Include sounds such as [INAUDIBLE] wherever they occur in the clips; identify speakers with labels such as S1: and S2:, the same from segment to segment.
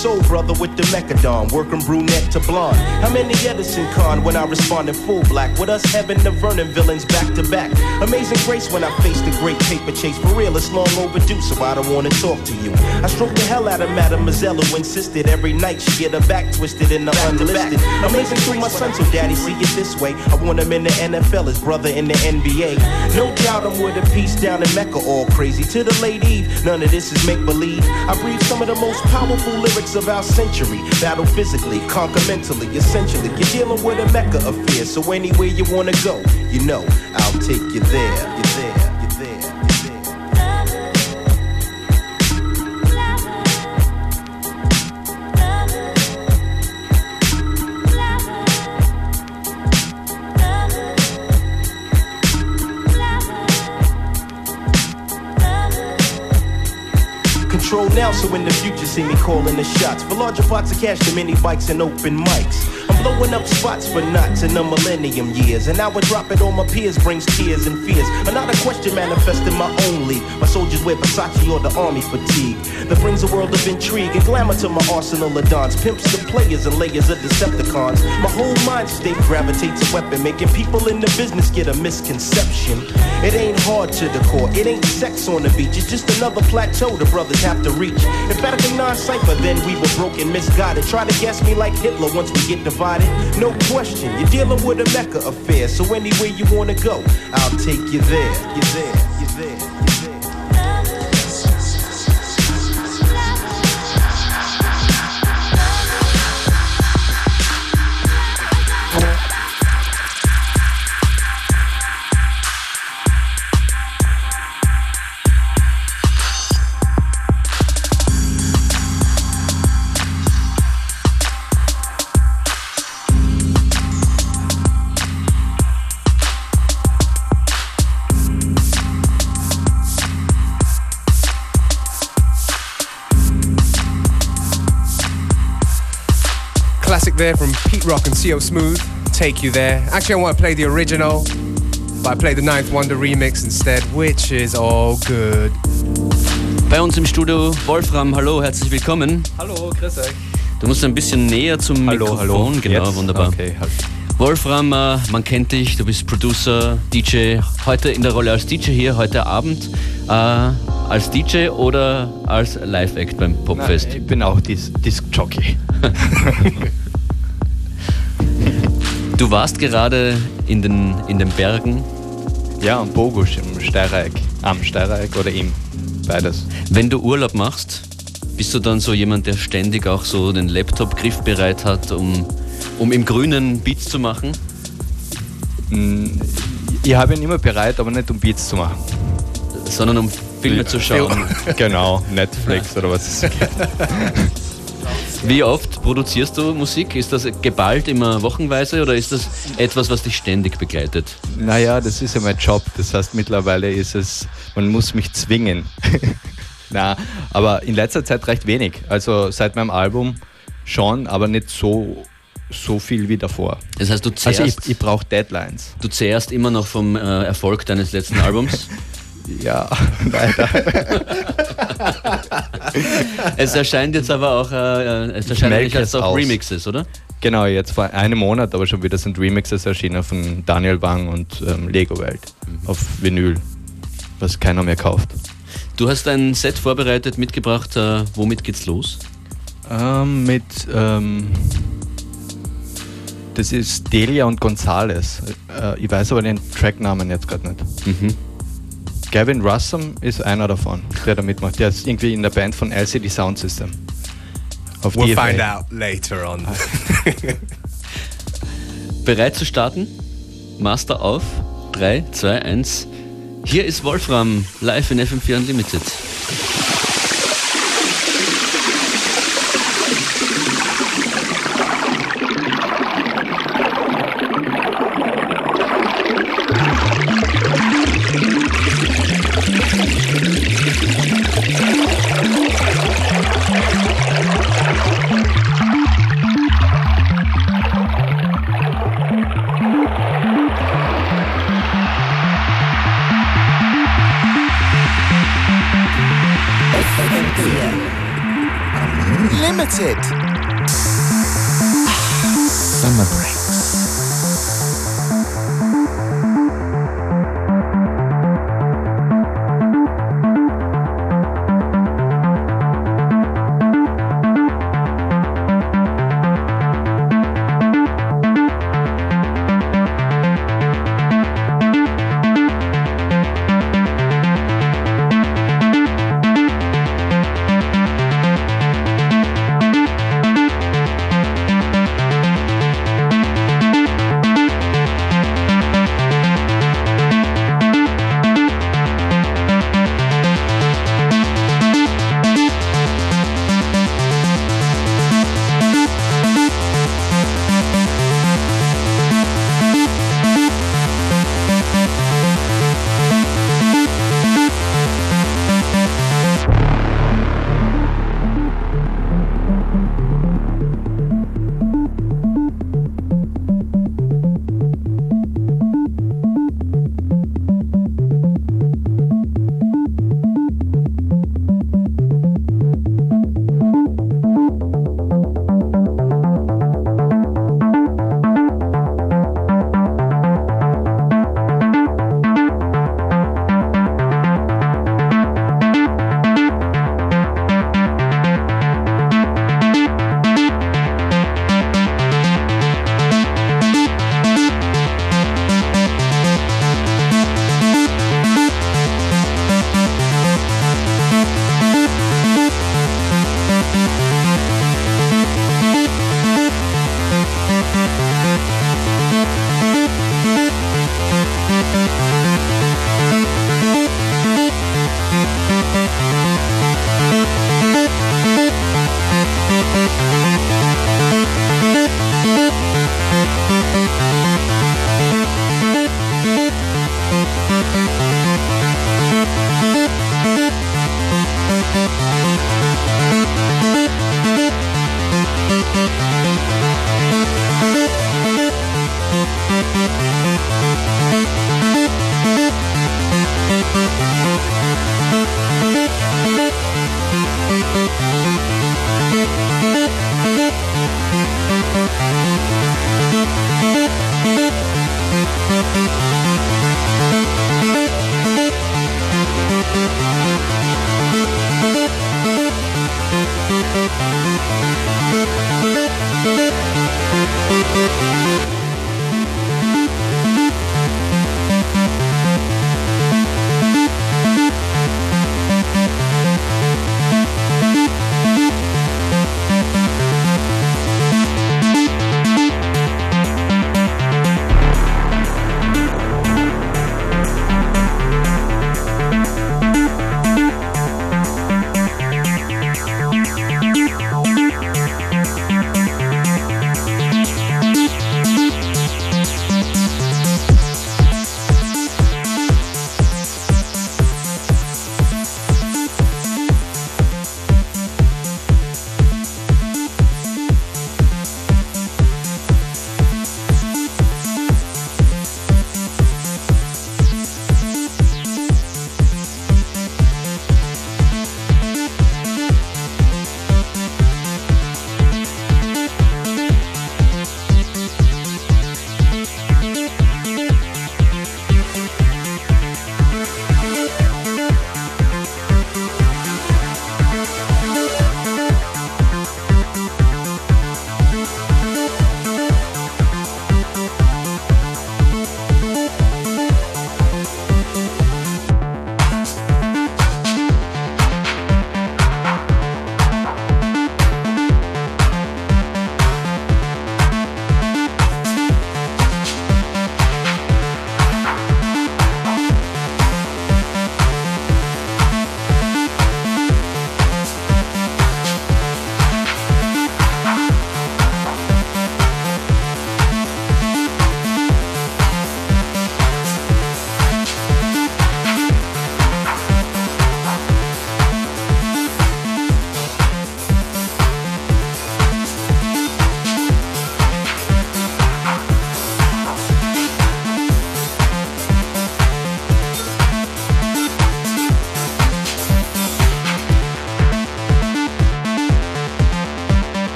S1: soul brother with the mechadon, working brunette to blonde. How many Edison con when I respond in full black? With us Heaven the Vernon villains back to back. Amazing grace when I face the great paper chase. For real, it's long overdue, so I don't wanna talk to you. I stroke the hell out of Mademoiselle who insisted every night she get her back twisted in the unlisted. Amazing to my son, so daddy see it this way. I want him in the NFL, his brother in the NBA. No doubt I'm with a piece down in Mecca, all crazy. To the late Eve, none of this is make believe. I breathe some of the most powerful lyrics of our century. Battle physically, conquer mentally, essentially. You're dealing with a mecca affair, so anywhere you wanna go, you know, I'll take you there. You're there. Now, so in the future, see me calling the shots. For larger pots of cash, the mini bikes and open mics. Blowing up spots for nuts in the millennium years. And now I drop it on my peers brings tears and fears. Another question manifesting my league. My soldiers wear Versace or the army fatigue. That brings a world of intrigue and glamour to my arsenal of dons. Pimps the players and layers of Decepticons. My whole mind state gravitates a weapon, making people in the business get a misconception. It ain't hard to the core, it ain't sex on the beach. It's just another plateau the brothers have to reach. If Vatican non-cipher, then we were broken, misguided. Try to guess me like Hitler once we get divided. No question, you're dealing with a Mecca affair. So anywhere you wanna go, I'll take you there. You're there, you're there. There
S2: from Pete Rock and CO Smooth, Take You There. Actually, I want to play the original, but I played the Ninth Wonder remix instead, which is all good.
S3: Bei uns im Studio Wolfram, hallo, herzlich willkommen.
S4: Hallo, grüß euch.
S3: Du musst ein bisschen näher zum
S4: hallo,
S3: Mikrofon.
S4: Hallo,
S3: genau,
S4: Jetzt?
S3: wunderbar.
S4: Okay, halt.
S3: Wolfram, äh, man kennt dich, du bist Producer, DJ, heute in der Rolle als DJ hier, heute Abend. Äh, als DJ oder als Live-Act beim Popfest?
S4: Nein, ich bin auch Dis Disc-Jockey. [LAUGHS]
S3: du warst gerade in den, in den Bergen.
S4: Ja, am Bogusch im Steirereck. Am Steirereck oder im. Beides.
S3: Wenn du Urlaub machst, bist du dann so jemand, der ständig auch so den Laptop griffbereit hat, um, um im Grünen Beats zu machen?
S4: Hm, ich habe ihn immer bereit, aber nicht um Beats zu machen.
S3: Sondern um Filme zu schauen.
S4: genau, [LAUGHS] Netflix oder was es gibt. [LAUGHS]
S3: Wie oft produzierst du Musik? Ist das geballt immer wochenweise oder ist das etwas, was dich ständig begleitet?
S4: Naja, das ist ja mein Job. Das heißt, mittlerweile ist es, man muss mich zwingen. [LAUGHS] Na, aber in letzter Zeit recht wenig. Also seit meinem Album schon, aber nicht so, so viel wie davor.
S3: Das heißt, du zehrst,
S4: also ich, ich brauche Deadlines.
S3: Du zehrst immer noch vom äh, Erfolg deines letzten Albums? [LAUGHS]
S4: Ja, [LAUGHS] leider.
S3: es erscheint jetzt aber auch, äh, es erscheint jetzt auch aus. Remixes, oder?
S4: Genau, jetzt vor einem Monat aber schon wieder sind Remixes erschienen von Daniel Bang und ähm, Lego Welt mhm. auf Vinyl, was keiner mehr kauft.
S3: Du hast ein Set vorbereitet, mitgebracht. Äh, womit geht's los?
S4: Ähm, mit, ähm, das ist Delia und Gonzales. Äh, ich weiß aber den Tracknamen jetzt gerade nicht. Mhm. Gavin Russum ist einer davon, der da mitmacht. Der ist irgendwie in der Band von LCD Sound System.
S2: Auf we'll DFA. find out later on. [LAUGHS]
S3: Bereit zu starten? Master auf. 3, 2, 1. Hier ist Wolfram live in FM4 Unlimited.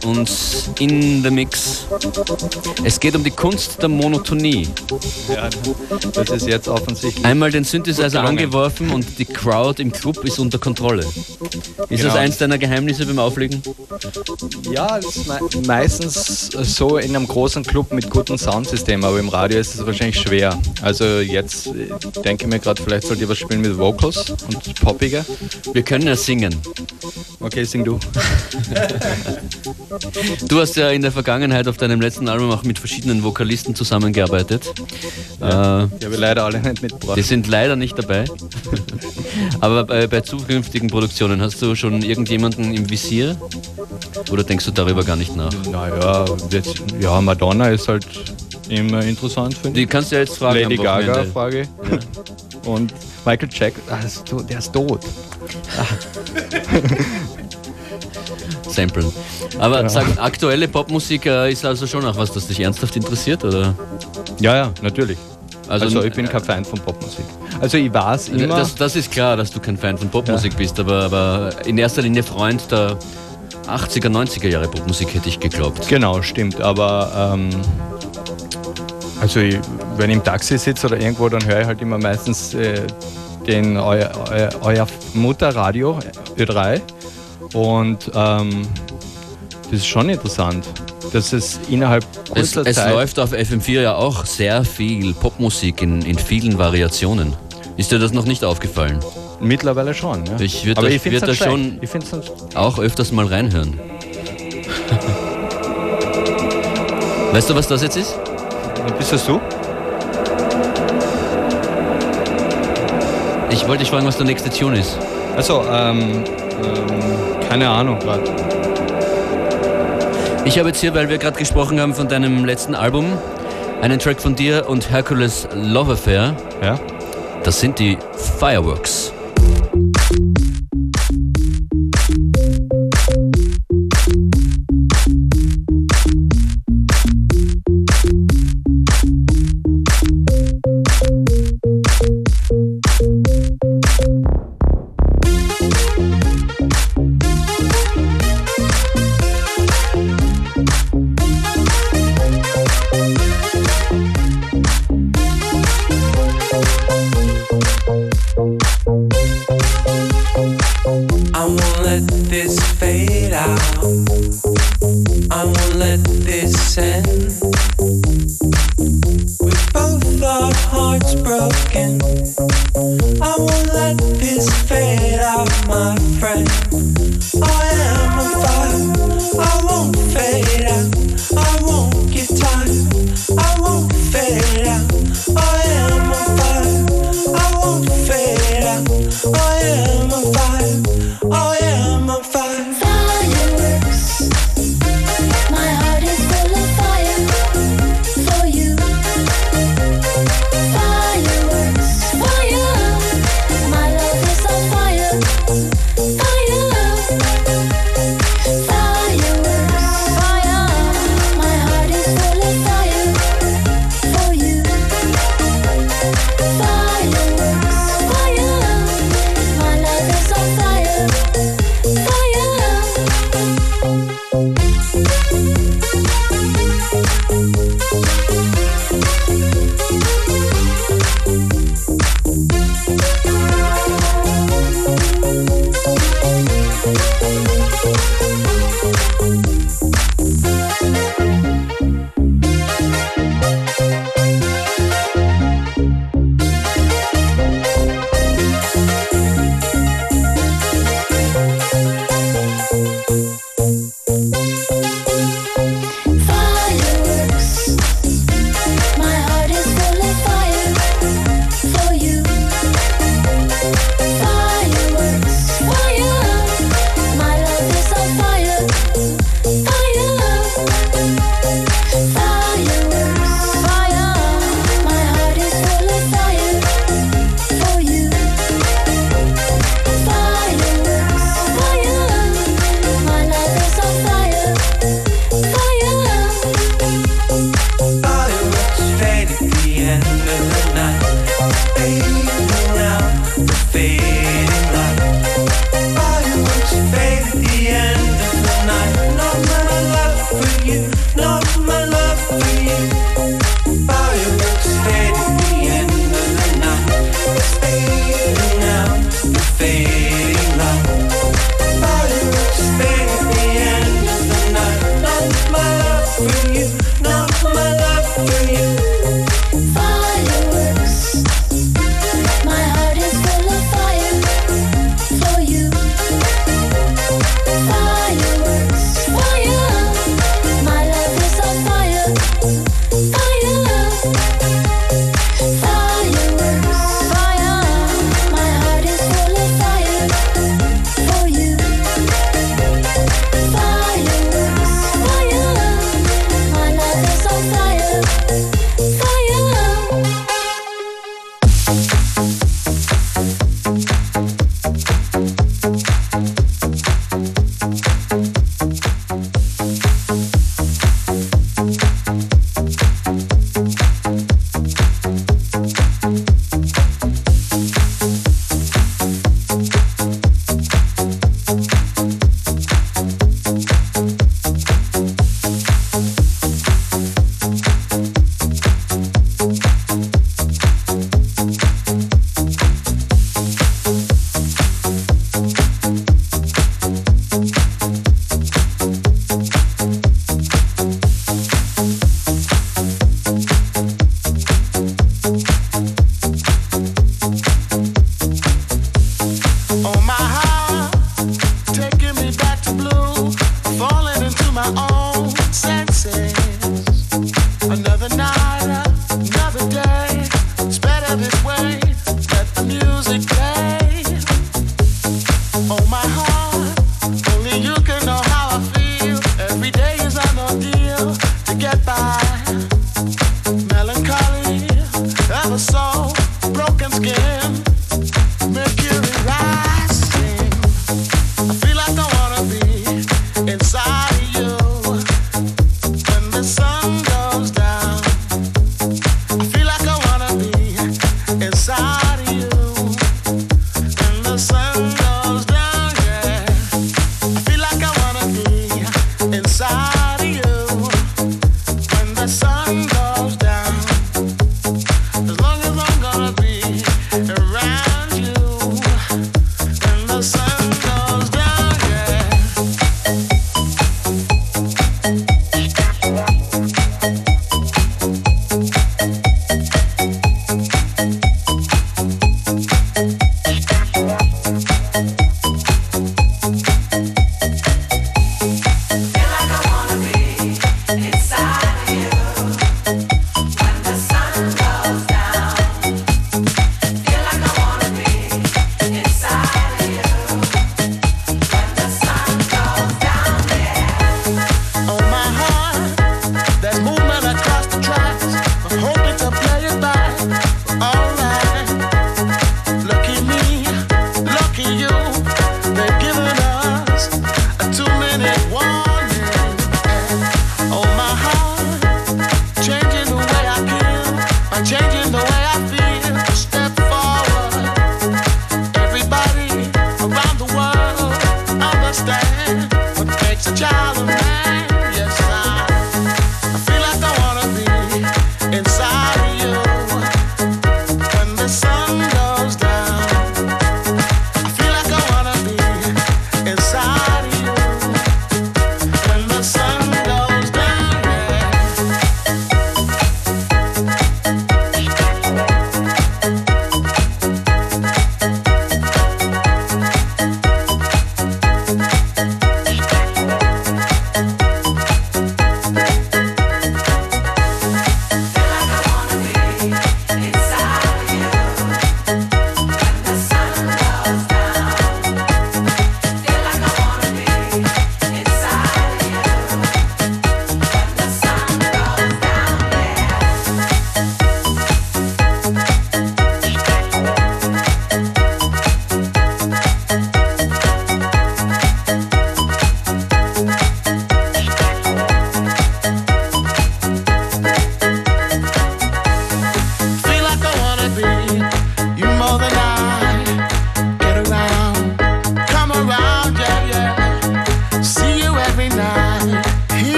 S3: Bei uns in the Mix. Es geht um die Kunst der Monotonie.
S4: Ja, das ist jetzt offensichtlich.
S3: Einmal den Synthesizer angeworfen und die Crowd im Club ist unter Kontrolle. Ist das
S4: Genau.
S3: eins deiner Geheimnisse beim Auflegen?
S4: Ja, das ist mei meistens so in einem großen Club mit gutem Soundsystem, aber im Radio ist es wahrscheinlich schwer. Also jetzt denke ich mir gerade, vielleicht sollt ihr was spielen mit Vocals und poppiger.
S3: Wir können ja singen.
S4: Okay, sing du. [LAUGHS]
S3: Du hast ja in der Vergangenheit auf deinem letzten Album auch mit verschiedenen Vokalisten zusammengearbeitet. Äh,
S4: Die habe ich leider alle nicht mitgebracht.
S3: die sind leider nicht dabei. [LAUGHS] Aber bei, bei zukünftigen Produktionen hast du schon irgendjemanden im Visier? Oder denkst du darüber gar nicht nach?
S4: Naja, jetzt, ja, Madonna ist halt immer interessant, finde
S3: Die
S4: ich.
S3: kannst du ja jetzt fragen.
S4: Lady
S3: am
S4: Gaga,
S3: Wochenende.
S4: Frage. [LAUGHS] Und Michael Jackson, ah, der ist tot. [LAUGHS]
S3: Samplen. Aber sag, aktuelle Popmusik äh, ist also schon auch was, das dich ernsthaft interessiert? Oder?
S4: Ja, ja, natürlich.
S3: Also,
S4: Also, ich bin kein Fan von Popmusik. Also ich weiß immer...
S3: Das, das ist klar, dass du kein Fan von Popmusik bist, aber, aber in erster Linie Freund der 80er, 90er Jahre Popmusik hätte ich geglaubt.
S4: Genau, stimmt. Aber ähm, also ich, wenn ich im Taxi sitze oder irgendwo, dann höre ich halt immer meistens äh, den euer, euer, euer Mutterradio Ö3 und ähm, das ist schon interessant, dass es innerhalb
S3: Es,
S4: kurzer
S3: es
S4: Zeit
S3: läuft auf FM4 ja auch sehr viel Popmusik in, in vielen Variationen. Ist dir das noch nicht aufgefallen?
S4: Mittlerweile schon. Ja.
S3: Ich würd
S4: Aber
S3: da-
S4: ich
S3: würd da
S4: schon.
S3: schon-
S4: nicht-
S3: Auch öfters mal reinhören. [LAUGHS] weißt du, was das jetzt ist?
S4: Bist das du?
S3: Ich wollte dich fragen, was der nächste Tune ist.
S4: Also ähm, ähm, keine Ahnung gerade.
S3: Ich habe jetzt hier, weil wir gerade gesprochen haben von deinem letzten Album, einen Track von dir und Hercules Love Affair.
S4: Ja?
S3: Das sind die Fireworks.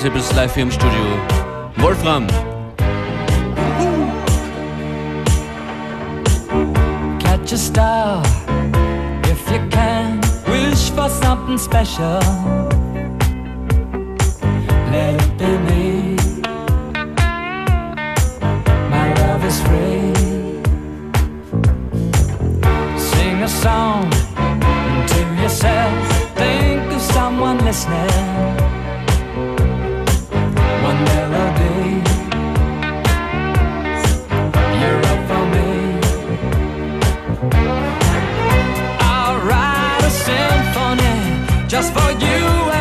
S3: Live hier im Studio. Wolfram.
S5: Catch a star if you can. Wish for something special. Let it be me. My love is free. Sing a song to yourself. Think of someone listening. Just for you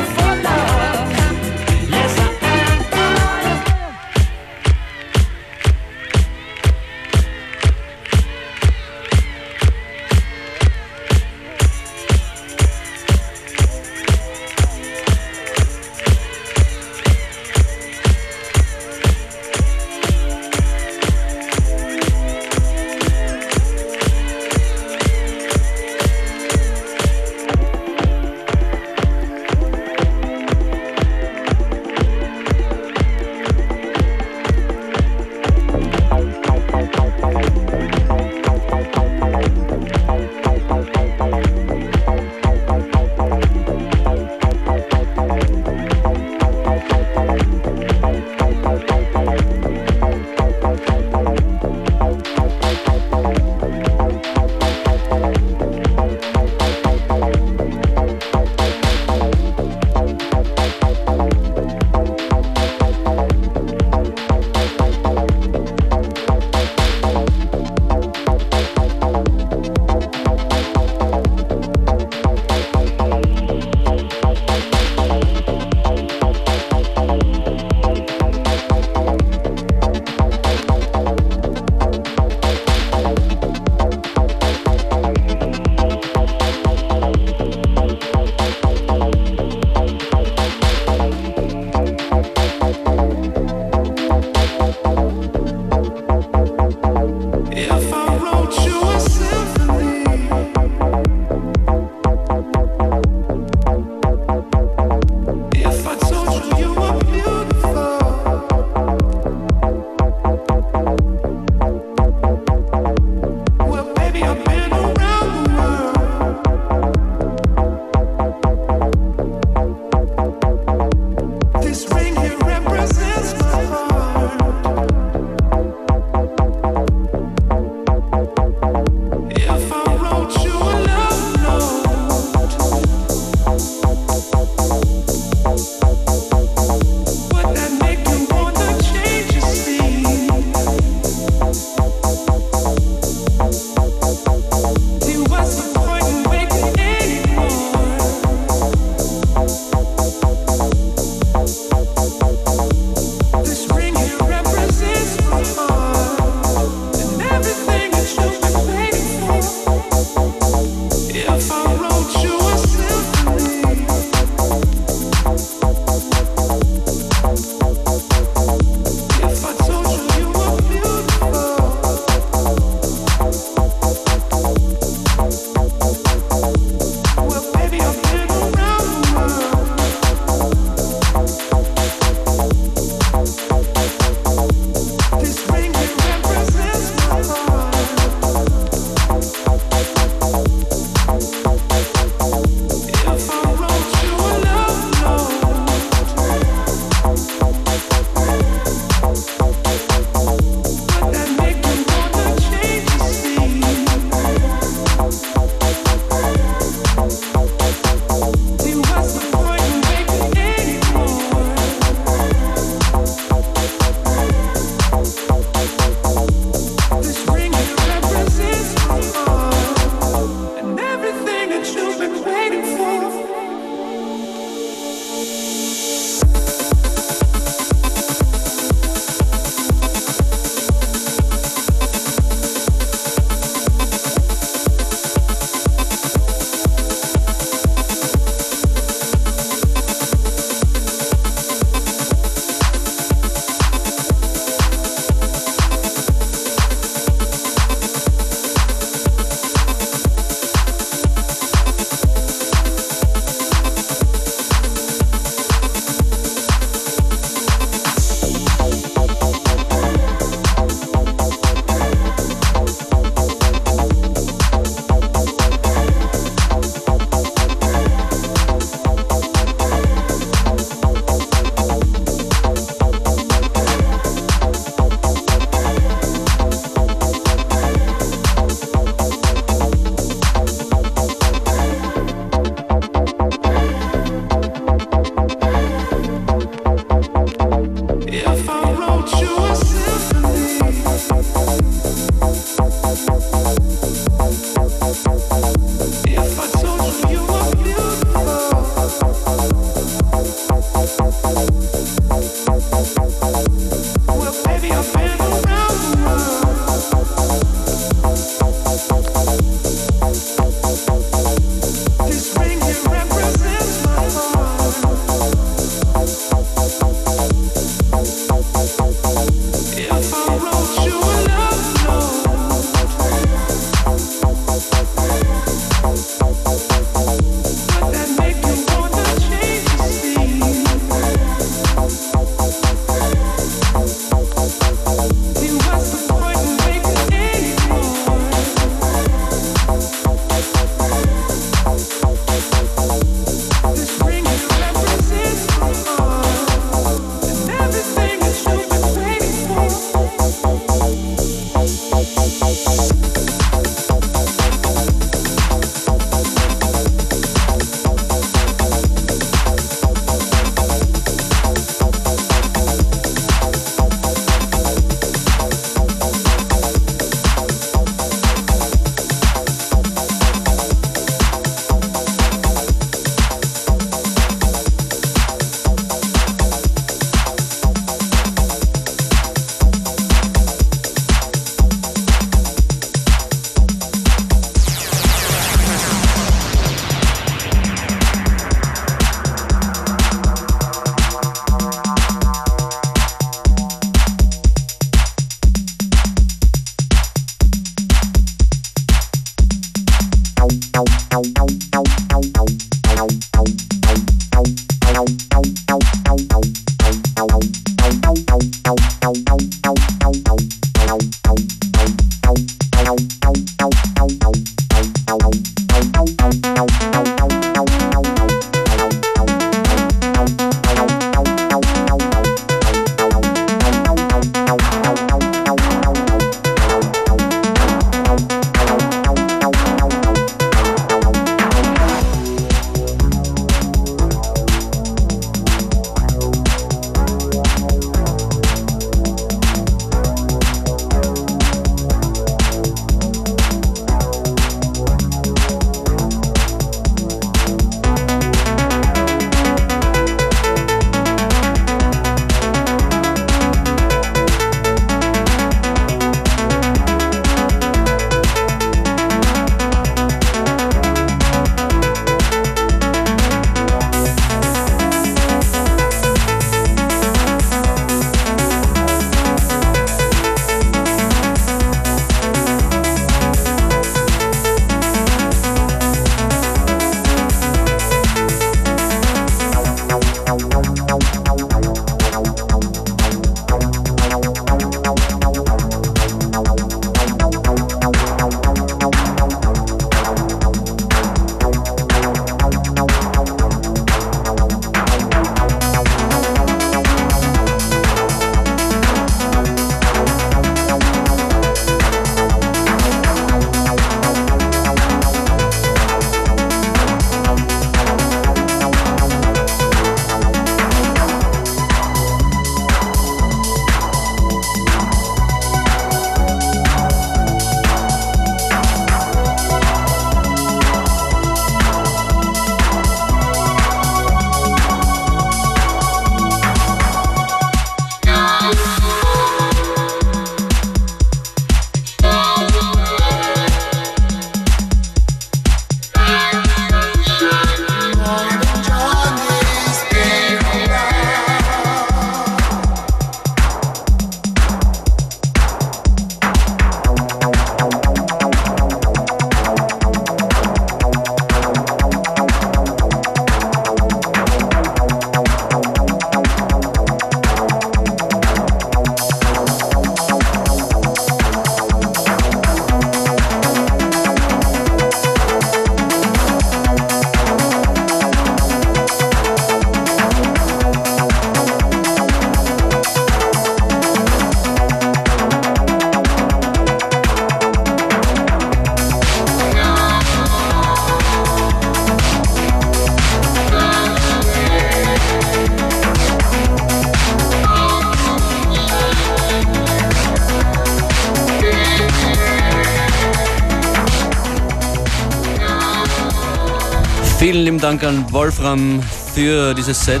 S3: Vielen lieben Dank an Wolfram für dieses Set.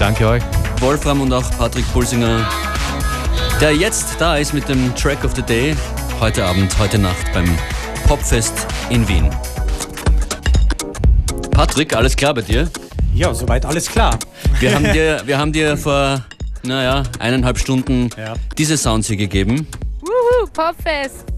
S2: Danke euch.
S3: Wolfram und auch Patrick Pulsinger, der jetzt da ist mit dem Track of the Day. Heute Abend, heute Nacht beim Popfest in Wien. Patrick, alles klar bei dir?
S6: Ja, soweit alles klar.
S3: Wir haben dir, [LAUGHS] wir haben dir vor, naja, eineinhalb Stunden
S6: Ja.
S3: diese Sounds hier gegeben.
S7: Wuhu, Popfest.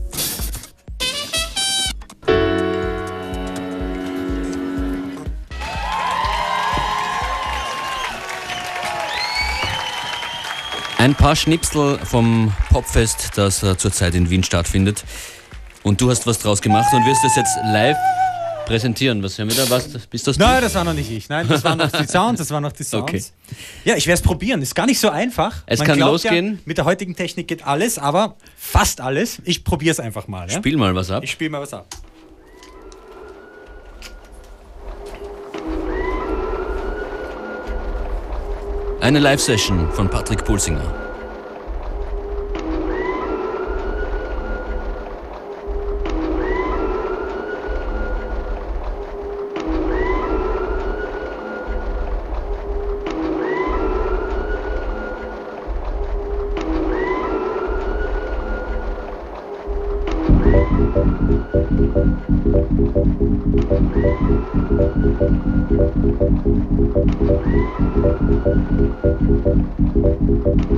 S3: Ein paar Schnipsel vom Popfest, das äh, zurzeit in Wien stattfindet. Und du hast was draus gemacht und wirst es jetzt live präsentieren. Was haben wir da? Was, bist das du?
S6: Nein, das war noch nicht ich. Nein, das waren noch die [LAUGHS] Sounds, das waren noch die Sounds.
S3: Okay.
S6: Ja, ich werde es probieren. Ist gar nicht so einfach.
S3: Es
S6: Man
S3: kann losgehen.
S6: Ja, mit der heutigen Technik geht alles, aber fast alles. Ich probiere es einfach mal. Ja?
S3: Spiel mal was ab.
S6: Ich spiele mal was ab.
S3: Eine Live-Session von Patrick Pulsinger. Thank you.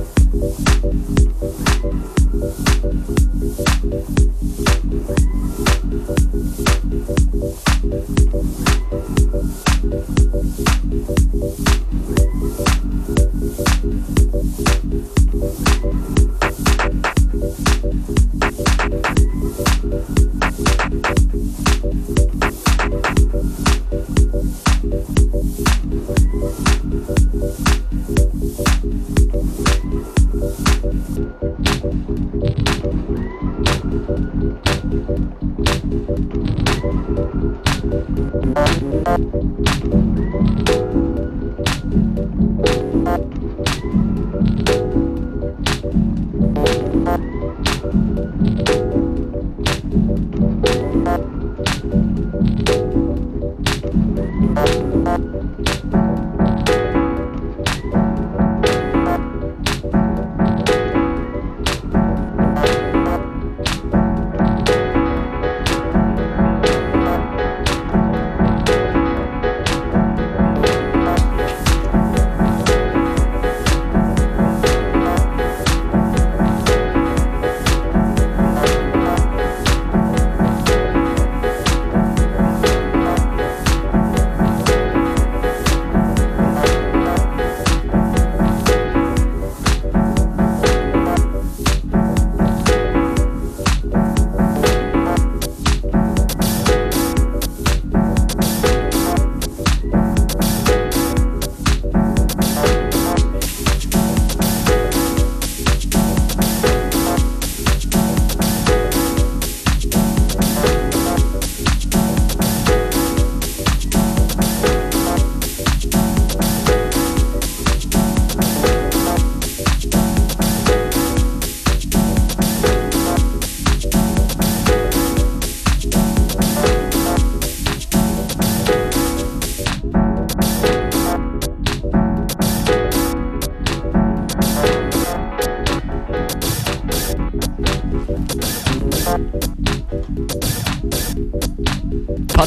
S3: Thank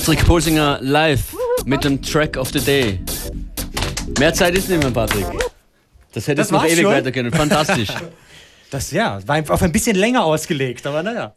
S3: Patrick Pulsinger live mit dem Track of the Day. Mehr Zeit ist nicht mehr, Patrick. Das hätte jetzt noch ewig
S6: schon?
S3: weitergehen. Fantastisch. [LAUGHS]
S6: Das ja, war auf ein bisschen länger ausgelegt, aber naja.